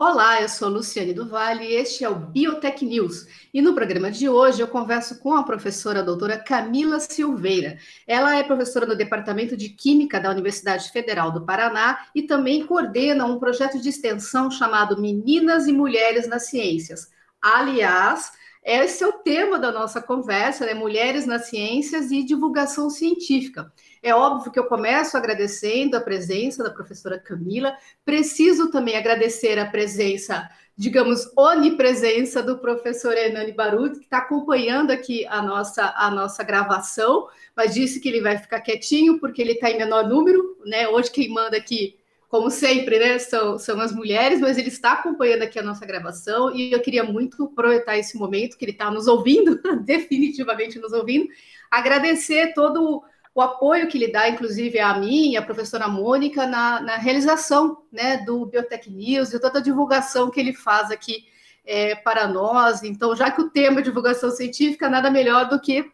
Olá, eu sou Luciane do Vale e este é o Biotech News. E no programa de hoje eu converso com a professora a doutora Camila Silveira. Ela é professora no Departamento de Química da Universidade Federal do Paraná e também coordena um projeto de extensão chamado Meninas e Mulheres nas Ciências. Aliás, esse é o tema da nossa conversa, né? Mulheres nas Ciências e Divulgação Científica. É óbvio que eu começo agradecendo a presença da professora Camila. Preciso também agradecer a presença, digamos, onipresença do professor Hernani Baruto, que está acompanhando aqui a nossa, a nossa gravação, mas disse que ele vai ficar quietinho porque ele está em menor número, né? Hoje quem manda aqui como sempre, né, são, são as mulheres, mas ele está acompanhando aqui a nossa gravação e eu queria muito aproveitar esse momento que ele está nos ouvindo, definitivamente nos ouvindo, agradecer todo o apoio que ele dá, inclusive a mim e a professora Mônica, na, na realização né, do Biotech News e toda a divulgação que ele faz aqui é, para nós. Então, já que o tema é divulgação científica, nada melhor do que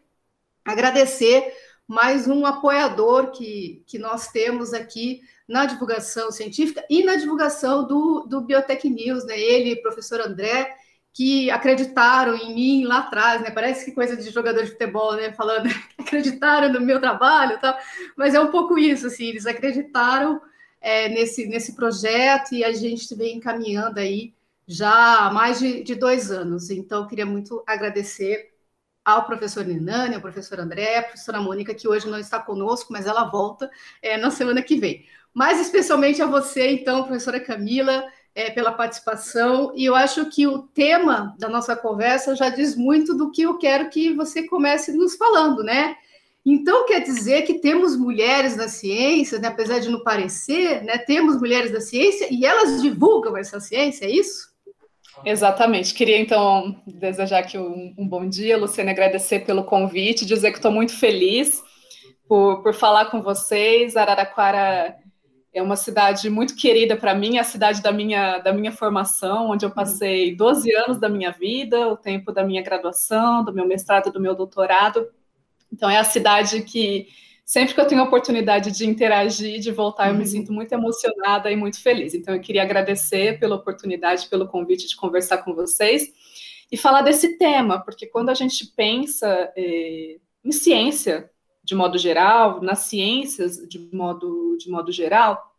agradecer mais um apoiador que, que nós temos aqui na divulgação científica e na divulgação do, do Biotech News, né? Ele, professor André, que acreditaram em mim lá atrás, né? Parece que coisa de jogador de futebol, né? Falando, acreditaram no meu trabalho, tal. Mas é um pouco isso, assim. Eles acreditaram é, nesse nesse projeto e a gente vem encaminhando aí já há mais de, de dois anos. Então, queria muito agradecer ao professor Ninani, ao professor André, à professora Mônica, que hoje não está conosco, mas ela volta é, na semana que vem. Mais especialmente a você, então, professora Camila, é, pela participação. E eu acho que o tema da nossa conversa já diz muito do que eu quero que você comece nos falando, né? Então, quer dizer que temos mulheres na ciência, né? apesar de não parecer, né? temos mulheres na ciência e elas divulgam essa ciência, é isso? Exatamente. Queria, então, desejar aqui um, um bom dia, Luciana, agradecer pelo convite, dizer que estou muito feliz por, por falar com vocês. Araraquara é uma cidade muito querida para mim, é a cidade da minha, da minha formação, onde eu passei 12 anos da minha vida, o tempo da minha graduação, do meu mestrado, do meu doutorado. Então, é a cidade que, sempre que eu tenho a oportunidade de interagir, de voltar, eu me uhum. sinto muito emocionada e muito feliz. Então, eu queria agradecer pela oportunidade, pelo convite de conversar com vocês e falar desse tema, porque quando a gente pensa eh, em ciência, de modo geral, nas ciências de modo, de modo geral,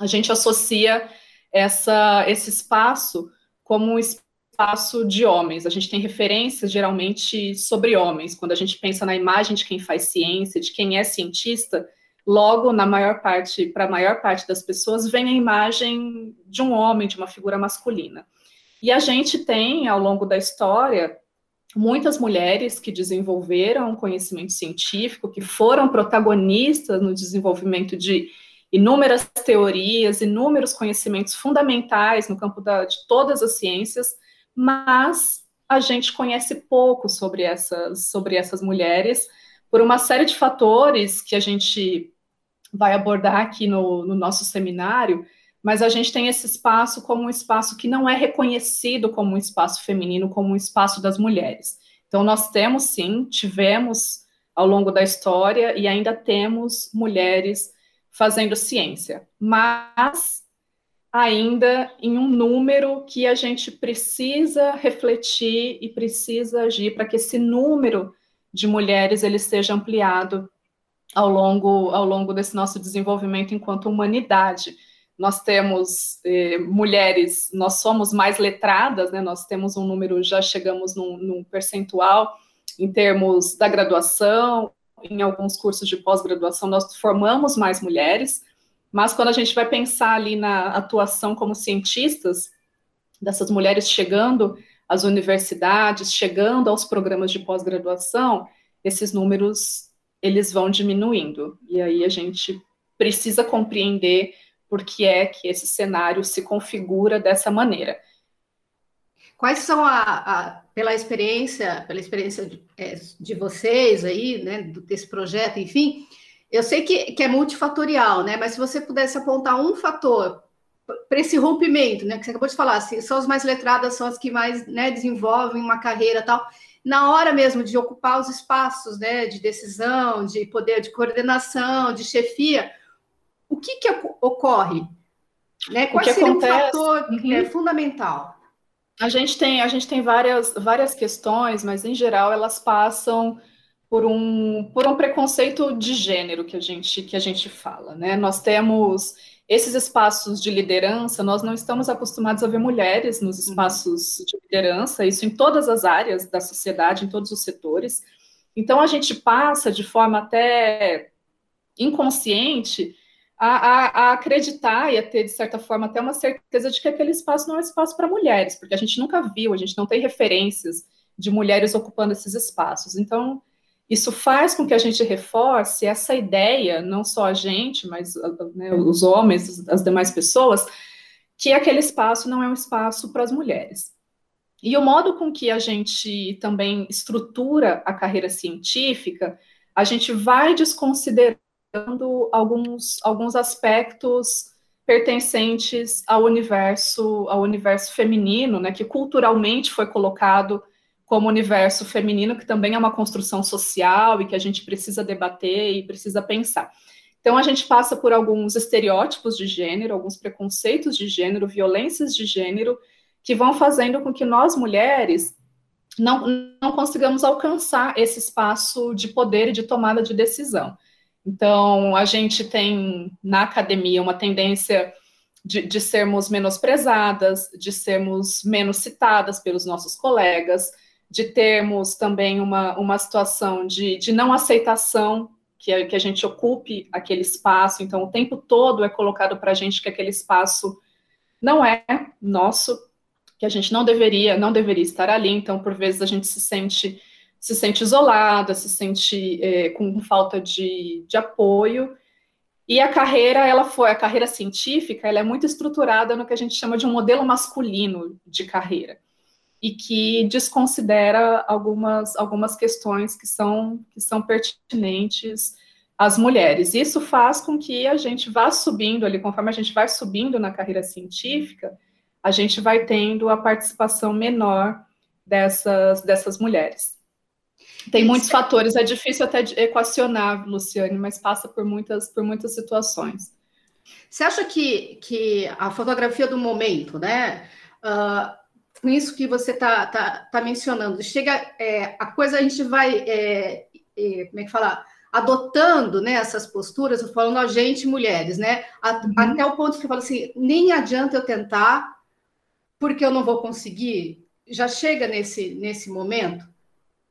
a gente associa essa, esse espaço como um espaço de homens. A gente tem referências geralmente sobre homens. Quando a gente pensa na imagem de quem faz ciência, de quem é cientista, logo na maior parte, para a maior parte das pessoas, vem a imagem de um homem, de uma figura masculina. E a gente tem, ao longo da história, muitas mulheres que desenvolveram conhecimento científico, que foram protagonistas no desenvolvimento de inúmeras teorias, inúmeros conhecimentos fundamentais no campo da, de todas as ciências, mas a gente conhece pouco sobre essas, sobre essas mulheres, por uma série de fatores que a gente vai abordar aqui no, no nosso seminário, mas a gente tem esse espaço como um espaço que não é reconhecido como um espaço feminino, como um espaço das mulheres. Então, nós temos sim, tivemos ao longo da história e ainda temos mulheres fazendo ciência, mas ainda em um número que a gente precisa refletir e precisa agir para que esse número de mulheres ele seja ampliado ao longo, ao longo desse nosso desenvolvimento enquanto humanidade nós temos eh, mulheres, nós somos mais letradas, né? Nós temos um número, já chegamos num, num percentual em termos da graduação, em alguns cursos de pós-graduação, nós formamos mais mulheres, mas quando a gente vai pensar ali na atuação como cientistas, dessas mulheres chegando às universidades, chegando aos programas de pós-graduação, esses números eles vão diminuindo. E aí a gente precisa compreender por que é que esse cenário se configura dessa maneira. Quais são a, a pela experiência, pela experiência de, é, de, vocês aí, né, desse projeto, enfim, eu sei que, que é multifatorial, né? Mas se você pudesse apontar um fator, para esse rompimento, né? Que você acabou de falar, assim, são as mais letradas, são as que mais né, desenvolvem uma carreira tal. Na hora mesmo de ocupar os espaços né, de decisão, de poder de coordenação, de chefia, o que, que ocorre? Né? Qual seria acontece... um fator uhum. é, fundamental? A gente tem, a gente tem várias, várias questões, mas em geral elas passam por um, por um preconceito de gênero que a gente, que a gente fala. Né? Nós temos esses espaços de liderança, nós não estamos acostumados a ver mulheres nos uhum. espaços de liderança, isso em todas as áreas da sociedade, em todos os setores. Então, a gente passa de forma até inconsciente a, a, acreditar e a ter, de certa forma, até uma certeza de que aquele espaço não é espaço para mulheres, porque a gente nunca viu, a gente não tem referências de mulheres ocupando esses espaços. Então, isso faz com que a gente reforce essa ideia, não só a gente, mas né, os homens, as demais pessoas, que aquele espaço não é um espaço para as mulheres. E o modo com que a gente também estrutura a carreira científica, a gente vai desconsiderando alguns, alguns aspectos pertencentes ao universo ao universo feminino, né, que culturalmente foi colocado como universo feminino, que também é uma construção social e que a gente precisa debater e precisa pensar. Então, a gente passa por alguns estereótipos de gênero, alguns preconceitos de gênero, violências de gênero, que vão fazendo com que nós, mulheres, não, não consigamos alcançar esse espaço de poder e de tomada de decisão. Então, a gente tem na academia uma tendência de, de sermos menosprezadas, de sermos menos citadas pelos nossos colegas, de termos também uma, uma situação de, de não aceitação que, que a gente ocupe aquele espaço, então o tempo todo é colocado para a gente que aquele espaço não é nosso, que a gente não deveria, não deveria estar ali, então por vezes a gente se sente se sente isolada, se sente é, com falta de, de apoio, e a carreira, ela foi, a carreira científica, ela é muito estruturada no que a gente chama de um modelo masculino de carreira e que desconsidera algumas, algumas questões que são, que são pertinentes às mulheres. Isso faz com que a gente vá subindo ali, conforme a gente vai subindo na carreira científica, a gente vai tendo a participação menor dessas, dessas mulheres. Tem muitos Isso. fatores, é difícil até equacionar, Luciane, mas passa por muitas, por muitas situações. Você acha que, que a fotografia do momento, né? Uh, com isso que você está tá, tá mencionando, chega é, a coisa a gente vai é, é, como é que fala? Adotando né, essas posturas, falando a gente, mulheres, né? A, uhum. Até o ponto que eu falo assim, nem adianta eu tentar, porque eu não vou conseguir. Já chega nesse, nesse momento?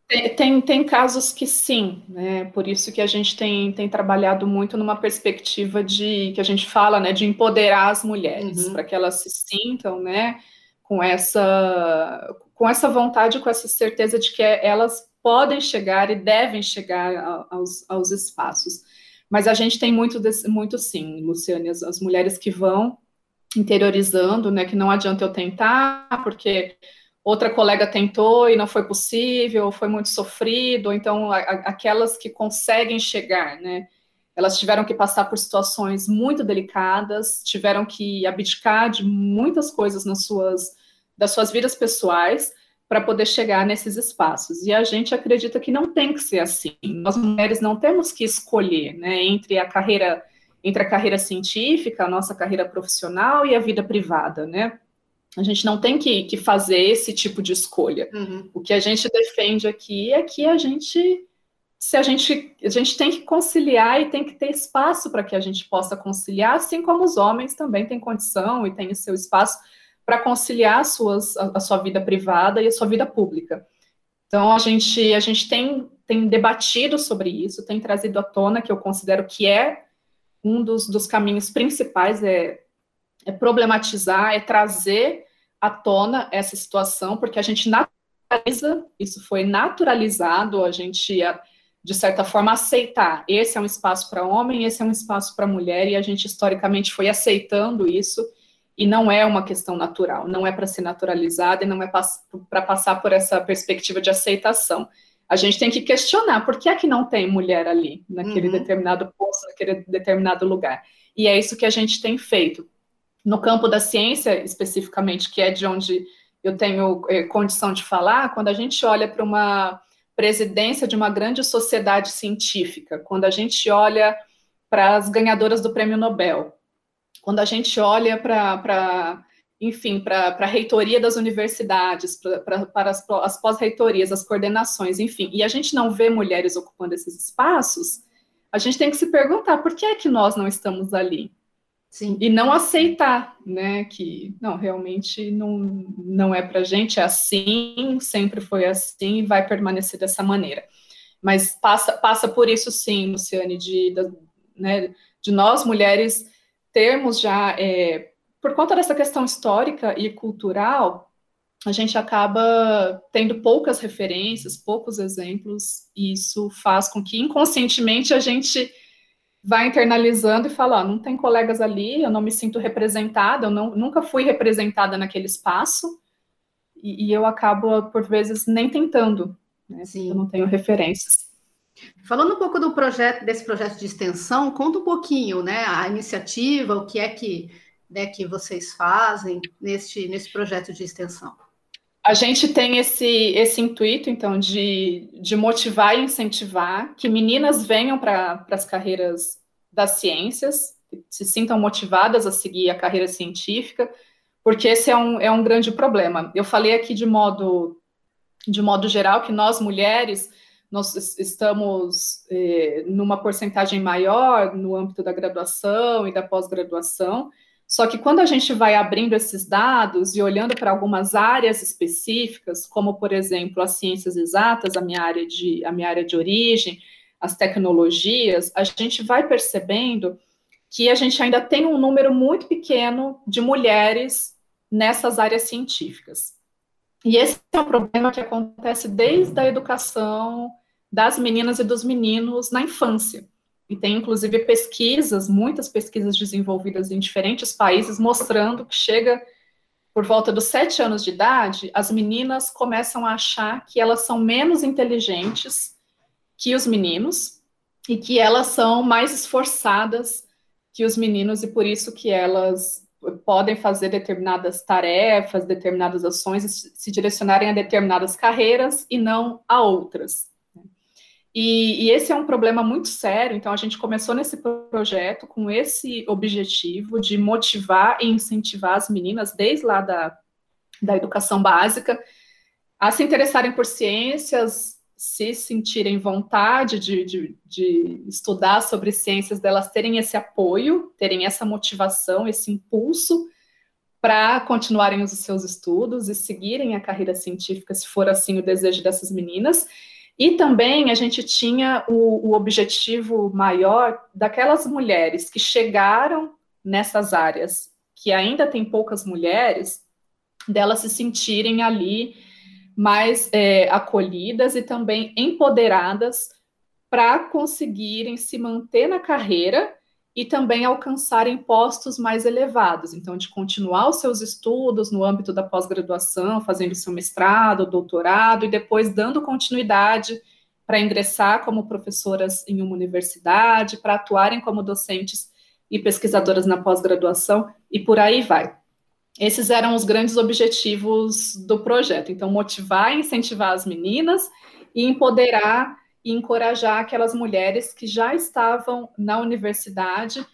Tem, tem, tem, casos que sim, né? Por isso que a gente tem, tem trabalhado muito numa perspectiva de que a gente fala, né, de empoderar as mulheres, uhum. para que elas se sintam, né? com essa, com essa vontade, com essa certeza de que elas podem chegar e devem chegar aos, aos espaços. Mas a gente tem muito, desse, muito sim, Luciane, as, as mulheres que vão interiorizando, né, que não adianta eu tentar, porque outra colega tentou e não foi possível, foi muito sofrido, então aquelas que conseguem chegar, né, elas tiveram que passar por situações muito delicadas, tiveram que abdicar de muitas coisas nas suas das suas vidas pessoais para poder chegar nesses espaços. E a gente acredita que não tem que ser assim. Nós mulheres não temos que escolher, né, entre a carreira entre a carreira científica, a nossa carreira profissional e a vida privada, né? A gente não tem que, que fazer esse tipo de escolha. Uhum. O que a gente defende aqui é que a gente se a gente a gente tem que conciliar e tem que ter espaço para que a gente possa conciliar, assim como os homens também têm condição e têm o seu espaço para conciliar suas, a, a, sua vida privada e a sua vida pública. Então, a gente, a gente tem, tem debatido sobre isso, tem trazido à tona, que eu considero que é um dos, dos caminhos principais, é, é problematizar, é trazer à tona essa situação, porque a gente naturaliza, isso foi naturalizado, a gente, de certa forma, aceitar. Esse é um espaço para homem, esse é um espaço para mulher, e a gente historicamente foi aceitando isso e não é uma questão natural, não é para ser naturalizada e não é para passar por essa perspectiva de aceitação. A gente tem que questionar por que é que não tem mulher ali, naquele uhum. determinado posto, naquele determinado lugar. E é isso que a gente tem feito. No campo da ciência, especificamente, que é de onde eu tenho é, condição de falar, quando a gente olha para uma presidência de uma grande sociedade científica, quando a gente olha para as ganhadoras do prêmio Nobel, quando a gente olha para, enfim, para a reitoria das universidades, para as, as pós-reitorias, as coordenações, enfim, e a gente não vê mulheres ocupando esses espaços, a gente tem que se perguntar por que é que nós não estamos ali? Sim. E não aceitar, né, que não, realmente não, não é para gente, é assim, sempre foi assim e vai permanecer dessa maneira. Mas passa, passa por isso sim, Luciane, de, de, né, de nós mulheres termos já, é, por conta dessa questão histórica e cultural, a gente acaba tendo poucas referências, poucos exemplos, e isso faz com que inconscientemente a gente vai internalizando e fala, não tem colegas ali, eu não me sinto representada, eu não, nunca fui representada naquele espaço, e, e eu acabo, por vezes, nem tentando, né? Sim. Eu não tenho referências. Falando um pouco do projeto, desse projeto de extensão, conta um pouquinho, né, a iniciativa, o que é que, né, que vocês fazem neste, nesse projeto de extensão. A gente tem esse, esse intuito, então, de, de motivar e incentivar que meninas venham para as carreiras das ciências, se sintam motivadas a seguir a carreira científica, porque esse é um, é um grande problema. Eu falei aqui de modo, de modo geral que nós, mulheres, nós estamos eh, numa porcentagem maior no âmbito da graduação e da pós-graduação, só que quando a gente vai abrindo esses dados e olhando para algumas áreas específicas, como por exemplo as ciências exatas, a minha área de, a minha área de origem, as tecnologias, a gente vai percebendo que a gente ainda tem um número muito pequeno de mulheres nessas áreas científicas. E esse é um problema que acontece desde a educação das meninas e dos meninos na infância. E tem, inclusive, pesquisas, muitas pesquisas desenvolvidas em diferentes países, mostrando que chega por volta dos sete anos de idade, as meninas começam a achar que elas são menos inteligentes que os meninos e que elas são mais esforçadas que os meninos e por isso que elas podem fazer determinadas tarefas, determinadas ações se direcionarem a determinadas carreiras e não a outras. E, e, esse é um problema muito sério, então a gente começou nesse projeto com esse objetivo de motivar e incentivar as meninas, desde lá da, da educação básica, a se interessarem por ciências, se sentirem vontade de, de, de estudar sobre ciências, delas terem esse apoio, terem essa motivação, esse impulso para continuarem os seus estudos e seguirem a carreira científica, se for assim o desejo dessas meninas e também a gente tinha o, o objetivo maior daquelas mulheres que chegaram nessas áreas, que ainda tem poucas mulheres, delas se sentirem ali mais é, acolhidas e também empoderadas para conseguirem se manter na carreira e também alcançarem postos mais elevados. Então, de continuar os seus estudos no âmbito da pós-graduação, fazendo seu mestrado, doutorado, e depois dando continuidade para ingressar como professoras em uma universidade, para atuarem como docentes e pesquisadoras na pós-graduação, e por aí vai. Esses eram os grandes objetivos do projeto. Então, motivar e incentivar as meninas e empoderar e encorajar aquelas mulheres que já estavam na universidade,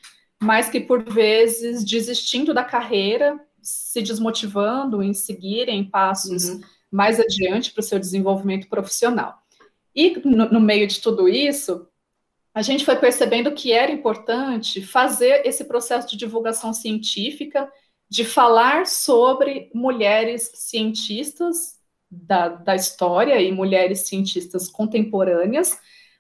mas que por vezes desistindo da carreira, se desmotivando em seguirem passos uhum. mais adiante para o seu desenvolvimento profissional. E no, no meio de tudo isso, a gente foi percebendo que era importante fazer esse processo de divulgação científica, de falar sobre mulheres cientistas da, da história e mulheres cientistas contemporâneas,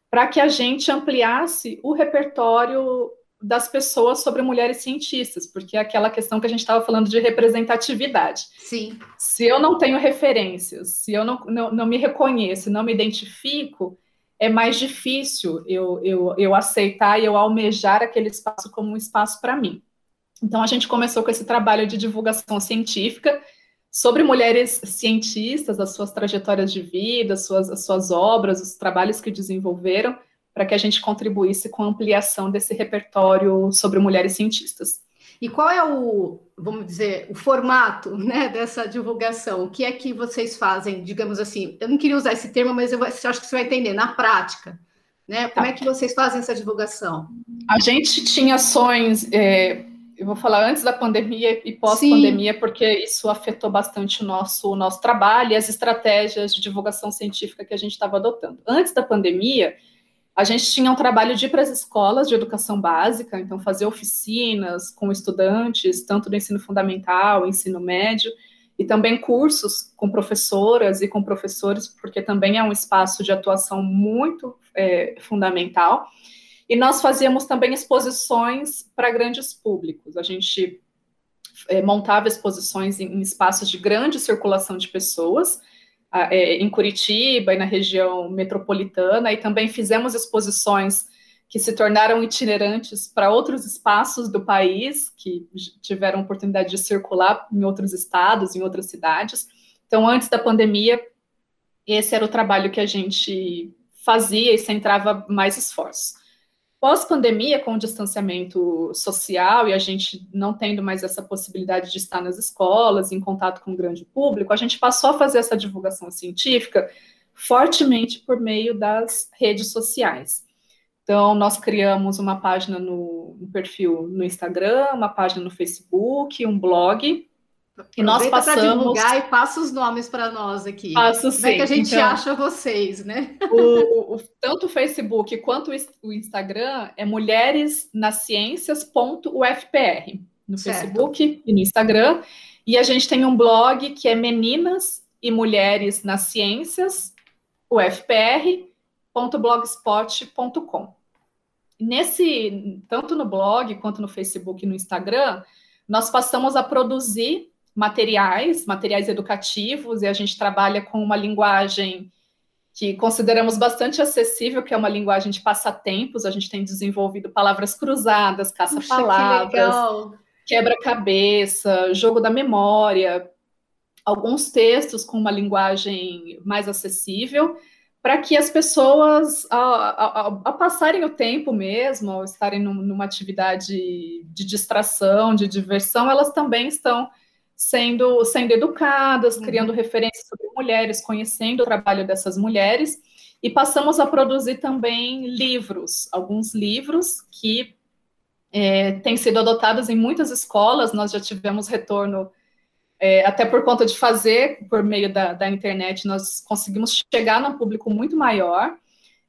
para que a gente ampliasse o repertório das pessoas sobre mulheres cientistas, porque é aquela questão que a gente estava falando de representatividade. Sim. Se eu não tenho referências, se eu não, não, não me reconheço, não me identifico, é mais difícil eu, eu, eu aceitar e eu almejar aquele espaço como um espaço para mim. Então, a gente começou com esse trabalho de divulgação científica sobre mulheres cientistas, as suas trajetórias de vida, as suas, as suas obras, os trabalhos que desenvolveram, para que a gente contribuísse com a ampliação desse repertório sobre mulheres cientistas. E qual é o, vamos dizer, o formato né, dessa divulgação? O que é que vocês fazem, digamos assim? Eu não queria usar esse termo, mas eu acho que você vai entender, na prática. Né? Como é que vocês fazem essa divulgação? A gente tinha ações, é, eu vou falar antes da pandemia e pós-pandemia, porque isso afetou bastante o nosso, o nosso trabalho e as estratégias de divulgação científica que a gente estava adotando. Antes da pandemia, a gente tinha um trabalho de ir para as escolas de educação básica, então fazer oficinas com estudantes, tanto do ensino fundamental, ensino médio, e também cursos com professoras e com professores, porque também é um espaço de atuação muito é, fundamental. E nós fazíamos também exposições para grandes públicos. A gente é, montava exposições em, em, espaços de grande circulação de pessoas, é, em Curitiba e na região metropolitana, e também fizemos exposições que se tornaram itinerantes para outros espaços do país, que tiveram oportunidade de circular em outros estados, em outras cidades. Então, antes da pandemia, esse era o trabalho que a gente fazia e centrava mais esforços. Pós-pandemia, com o distanciamento social e a gente não tendo mais essa possibilidade de estar nas escolas, em contato com o grande público, a gente passou a fazer essa divulgação científica fortemente por meio das redes sociais. Então, nós criamos uma página no, perfil no Instagram, uma página no Facebook, um blog, e nós passamos. divulgar e passa os nomes para nós aqui. Passo sim. Como é que a gente então, acha vocês, né? O, o, tanto o Facebook quanto o Instagram é mulheresnasciências.ufpr. No certo. Facebook e no Instagram. E a gente tem um blog que é Meninas e Mulheres nas Ciências, ufpr.blogspot.com. Nesse, tanto no blog quanto no Facebook e no Instagram, nós passamos a produzir materiais, materiais educativos, e a gente trabalha com uma linguagem que consideramos bastante acessível, que é uma linguagem de passatempos. A gente tem desenvolvido palavras cruzadas, caça-palavras, que quebra-cabeça, jogo da memória, alguns textos com uma linguagem mais acessível, para que as pessoas, ao, ao, passarem o tempo mesmo, ao estarem num, numa atividade de distração, de diversão, elas também estão sendo, sendo educadas, uhum. criando referências sobre mulheres, conhecendo o trabalho dessas mulheres, e passamos a produzir também livros, alguns livros que é, têm sido adotados em muitas escolas, nós já tivemos retorno, é, até por conta de fazer por meio da, da internet, nós conseguimos chegar num público muito maior,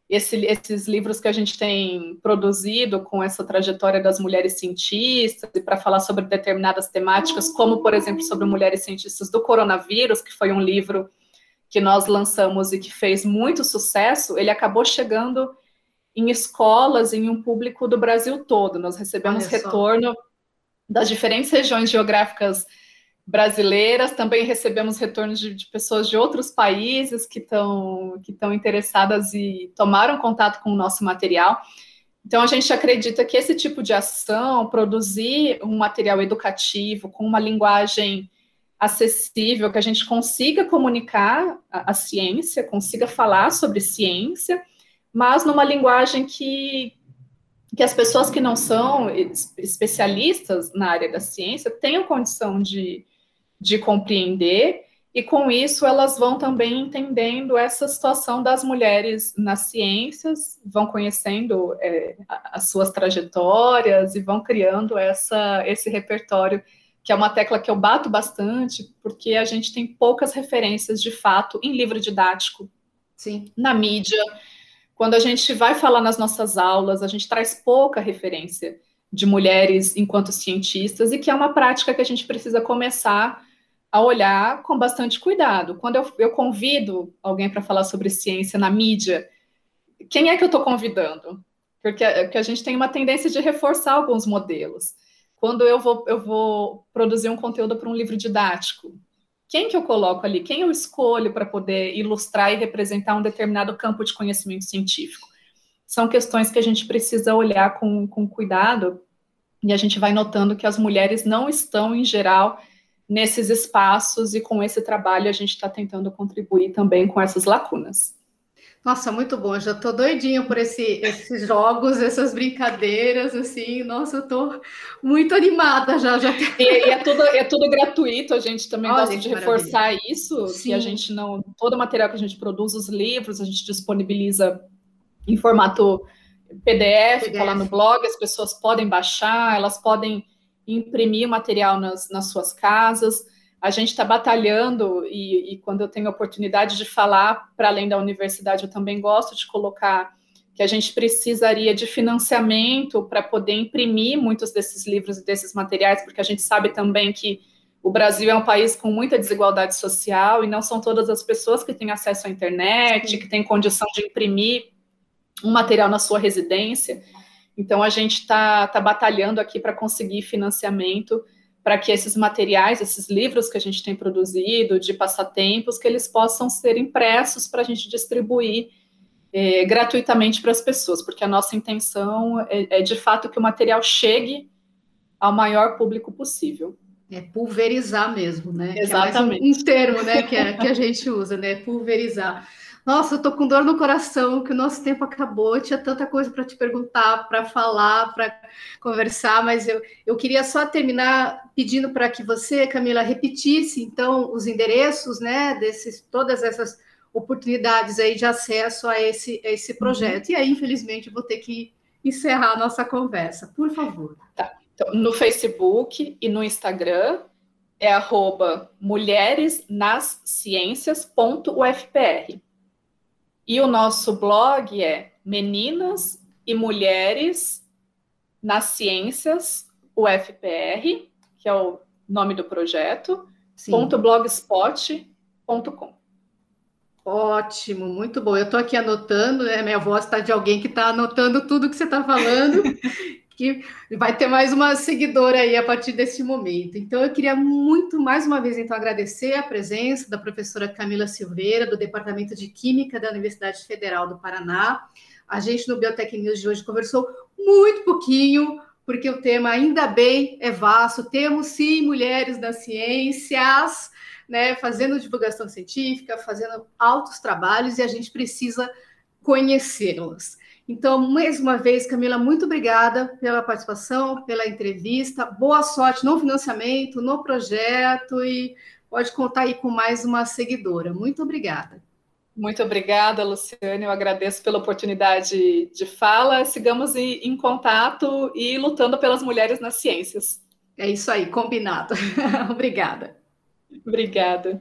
esse, esses livros que a gente tem produzido com essa trajetória das mulheres cientistas e para falar sobre determinadas temáticas, como, por exemplo, sobre mulheres cientistas do coronavírus, que foi um livro que nós lançamos e que fez muito sucesso, ele acabou chegando em escolas, em um público do Brasil todo. Nós recebemos retorno das diferentes regiões geográficas brasileiras, também recebemos retornos de, de pessoas de outros países que estão que interessadas e tomaram contato com o nosso material. Então a gente acredita que esse tipo de ação, produzir um material educativo com uma linguagem acessível, que a gente consiga comunicar a, a ciência, consiga falar sobre ciência, mas numa linguagem que que as pessoas que não são especialistas na área da ciência tenham condição de, de compreender, e com isso elas vão também entendendo essa situação das mulheres nas ciências, vão conhecendo é, as suas trajetórias e vão criando essa, esse repertório, que é uma tecla que eu bato bastante, porque a gente tem poucas referências de fato em livro didático, Sim. na mídia. Quando a gente vai falar nas nossas aulas, a gente traz pouca referência de mulheres enquanto cientistas, e que é uma prática que a gente precisa começar a olhar com bastante cuidado. Quando eu, eu convido alguém para falar sobre ciência na mídia, quem é que eu estou convidando? Porque, porque a gente tem uma tendência de reforçar alguns modelos. Quando eu vou, eu vou produzir um conteúdo para um livro didático, quem que eu coloco ali? Quem eu escolho para poder ilustrar e representar um determinado campo de conhecimento científico? São questões que a gente precisa olhar com, com cuidado e a gente vai notando que as mulheres não estão, em geral, nesses espaços e com esse trabalho a gente está tentando contribuir também com essas lacunas. Nossa, muito bom. já tô doidinho por esse, esses jogos, essas brincadeiras, assim. Nossa, eu tô muito animada já. já. E, e é, tudo, é tudo gratuito. A gente também Olha, gosta de reforçar isso. Sim. Que a gente não. Todo o material que a gente produz, os livros, a gente disponibiliza em formato PDF, PDF. tá lá no blog, as pessoas podem baixar, elas podem imprimir o material nas, nas suas casas a gente está batalhando, e, e, quando eu tenho a oportunidade de falar para além da universidade, eu também gosto de colocar que a gente precisaria de financiamento para poder imprimir muitos desses livros e desses materiais, porque a gente sabe também que o Brasil é um país com muita desigualdade social e não são todas as pessoas que têm acesso à internet, Sim. que têm condição de imprimir um material na sua residência. Então, a gente está tá batalhando aqui para conseguir financiamento para que esses materiais, esses livros que a gente tem produzido de passatempos, que eles possam ser impressos para a gente distribuir é, gratuitamente para as pessoas, porque a nossa intenção é, é, de fato que o material chegue ao maior público possível. É pulverizar mesmo, né? Exatamente. Que é um termo, né, que, é, que a gente usa, né? Pulverizar. Nossa, eu tô com dor no coração, que o nosso tempo acabou. Eu tinha tanta coisa para te perguntar, para falar, para conversar, mas eu, eu queria só terminar pedindo para que você, Camila, repetisse então os endereços, né, desses todas essas oportunidades aí de acesso a esse, a esse projeto. Uhum. E aí, infelizmente, eu vou ter que encerrar a nossa conversa. Por favor. Tá. Então, no Facebook e no Instagram é arroba mulheresnasciências.ufpr. E o nosso blog é Meninas e Mulheres nas Ciências UFPR, que é o nome do projeto, ponto blogspot.com. Ótimo, muito bom. Eu estou aqui anotando, né? Minha voz está de alguém que está anotando tudo que você está falando. que vai ter mais uma seguidora aí a partir desse momento. Então, eu queria muito, mais uma vez, então, agradecer a presença da professora Camila Silveira, do Departamento de Química da Universidade Federal do Paraná. A gente, no Biotech News de hoje, conversou muito pouquinho, porque o tema, ainda bem, é vasto. Temos, sim, mulheres nas ciências, né, fazendo divulgação científica, fazendo altos trabalhos, e a gente precisa conhecê-las. Então, mais uma vez, Camila, muito obrigada pela participação, pela entrevista. Boa sorte no financiamento, no projeto e pode contar aí com mais uma seguidora. Muito obrigada. Muito obrigada, Luciane. Eu agradeço pela oportunidade de fala. Sigamos em, contato e lutando pelas mulheres nas ciências. É isso aí, combinado. obrigada. Obrigada.